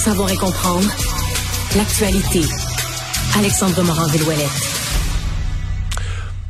Savoir et comprendre l'actualité. Alexandre Morand-Villouellette.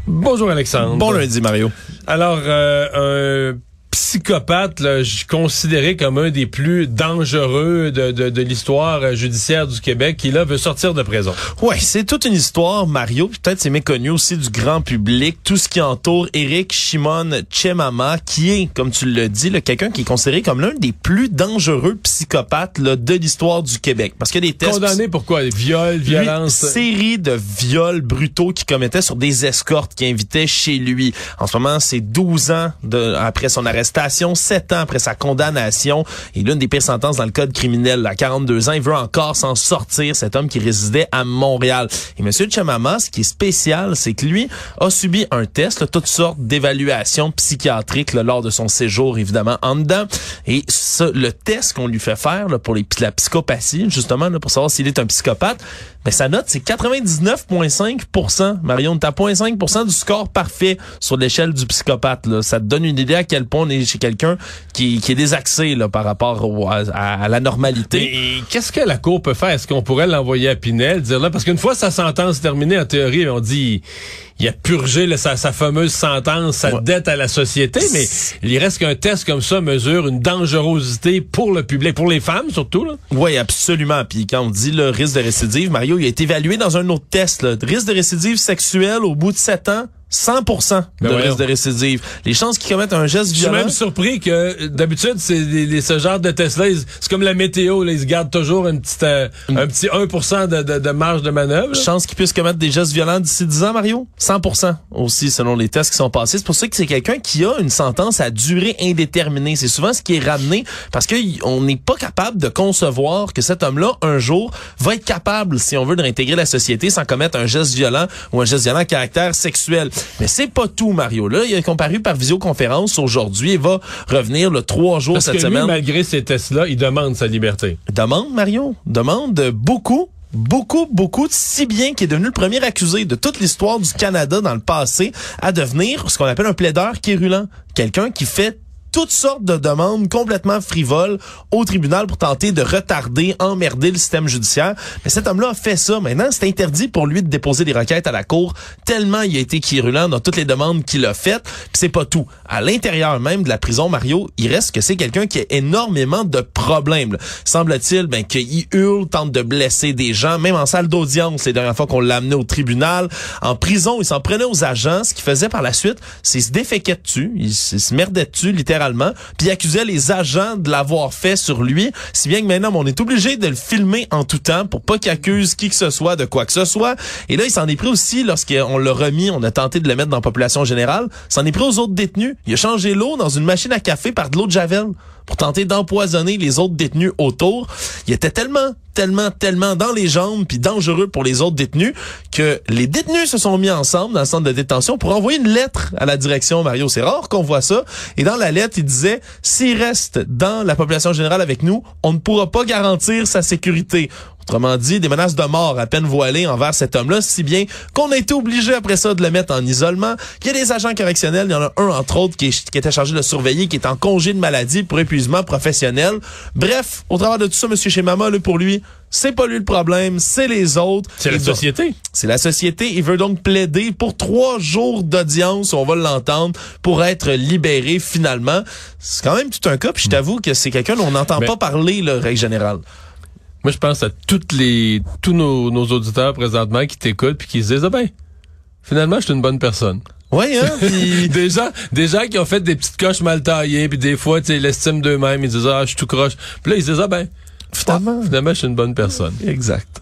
Bonjour Alexandre. Bon lundi Mario. Alors, euh, un psychopathe, là, considéré comme un des plus dangereux de, de, de l'histoire judiciaire du Québec, qui là veut sortir de prison. Ouais, c'est toute une histoire, Mario. Peut-être c'est méconnu aussi du grand public. Tout ce qui entoure Eric Shimon Chemama, qui est, comme tu le dis, quelqu'un qui est considéré comme l'un des plus dangereux psychopathes là, de l'histoire du Québec. Parce a des tests... Condamné pour quoi? Viol, violence? Une série de viols brutaux qu'il commettait sur des escortes qu'il invitait chez lui. En ce moment, c'est 12 ans de, après son arrestation sept ans après sa condamnation et l'une des pires sentences dans le code criminel. À 42 ans, il veut encore s'en sortir, cet homme qui résidait à Montréal. Et Monsieur Chamama, ce qui est spécial, c'est que lui a subi un test, toutes sortes d'évaluations psychiatriques lors de son séjour, évidemment, en dedans. Et le test qu'on lui fait faire pour les, la psychopathie, justement, pour savoir s'il est un psychopathe, ben, sa note, c'est 99,5% Marion, t'as 0,5% du score parfait sur l'échelle du psychopathe. Là. Ça te donne une idée à quel point on est chez quelqu'un qui, est désaxé là, par rapport à, la normalité. Qu'est-ce que la Cour peut faire? Est-ce qu'on pourrait l'envoyer à Pinel, dire là, parce qu'une fois sa sentence terminée, en théorie, on dit il a purgé sa, fameuse sentence, sa dette à la société, mais il reste qu'un test comme ça mesure une dangerosité pour le public, pour les femmes surtout. Là. Oui, absolument. Puis quand on dit le risque de récidive, Mario, il a été évalué dans un autre test. Le risque de récidive sexuelle au bout de sept ans, 100% de ben risque de récidive. Les chances qu'ils commettent un geste violent... Je suis même surpris que d'habitude, c'est ce genre de test-là, c'est comme la météo, là, ils se gardent toujours une petite, euh, un petit 1 de, de, de, marge de manœuvre. Chance qu'ils puissent commettre des gestes violents d'ici 10 ans, Mario? 100% aussi, selon les tests qui sont passés. C'est pour ça que c'est quelqu'un qui a une sentence à durée indéterminée. C'est souvent ce qui est ramené parce qu'on n'est pas capable de concevoir que cet homme-là, un jour, va être capable, si on veut, de réintégrer la société sans commettre un geste violent ou un geste violent à caractère sexuel. Mais c'est pas tout, Mario. Là, il est comparu par visioconférence aujourd'hui et va revenir le trois jours Parce cette que semaine. malgré ces tests-là, il demande sa liberté. Demande, Mario. Demande beaucoup beaucoup, beaucoup, si bien qu'il est devenu le premier accusé de toute l'histoire du Canada dans le passé à devenir ce qu'on appelle un plaideur quérulant. Quelqu'un qui fait toutes sortes de demandes complètement frivoles au tribunal pour tenter de retarder, emmerder le système judiciaire. Mais cet homme-là a fait ça. Maintenant, c'est interdit pour lui de déposer des requêtes à la cour tellement il a été quirulant dans toutes les demandes qu'il a faites. Puis c'est pas tout. À l'intérieur même de la prison, Mario, il reste que c'est quelqu'un qui a énormément de problèmes. Semble-t-il, ben, qu'il hurle, tente de blesser des gens, même en salle d'audience, les dernières fois qu'on l'a amené au tribunal. En prison, il s'en prenait aux agents. Ce qu'il faisait par la suite, c'est se déféquait dessus. Il se merdait dessus, littéralement puis il accusait les agents de l'avoir fait sur lui, si bien que maintenant on est obligé de le filmer en tout temps pour pas qu'il accuse qui que ce soit de quoi que ce soit. Et là, il s'en est pris aussi lorsqu'on l'a remis, on a tenté de le mettre dans la population générale, s'en est pris aux autres détenus. Il a changé l'eau dans une machine à café par de l'eau de javel pour tenter d'empoisonner les autres détenus autour. Il était tellement, tellement, tellement dans les jambes puis dangereux pour les autres détenus que les détenus se sont mis ensemble dans le centre de détention pour envoyer une lettre à la direction Mario. C'est rare qu'on voit ça. Et dans la lettre, il disait s'il reste dans la population générale avec nous, on ne pourra pas garantir sa sécurité. Autrement dit, des menaces de mort à peine voilées envers cet homme-là, si bien qu'on a été obligé après ça de le mettre en isolement. Il y a des agents correctionnels, il y en a un entre autres qui, était chargé de surveiller, qui est en congé de maladie pour épuisement professionnel. Bref, au travers de tout ça, Monsieur Mama, là, pour lui, c'est pas lui le problème, c'est les autres. C'est la société. C'est la société. Il veut donc plaider pour trois jours d'audience, on va l'entendre, pour être libéré finalement. C'est quand même tout un cas, puis je t'avoue que c'est quelqu'un dont on n'entend pas parler, le règle générale. Moi, je pense à toutes les, tous nos, nos auditeurs présentement qui t'écoutent puis qui se disent, ah ben, finalement, je suis une bonne personne. Oui, hein? Pis... des, gens, des gens qui ont fait des petites coches mal taillées, puis des fois, tu sais, l'estime d'eux-mêmes, ils disent, ah, je suis tout croche. Puis là, ils disent, ah ben, finalement, finalement, je suis une bonne personne. Exact.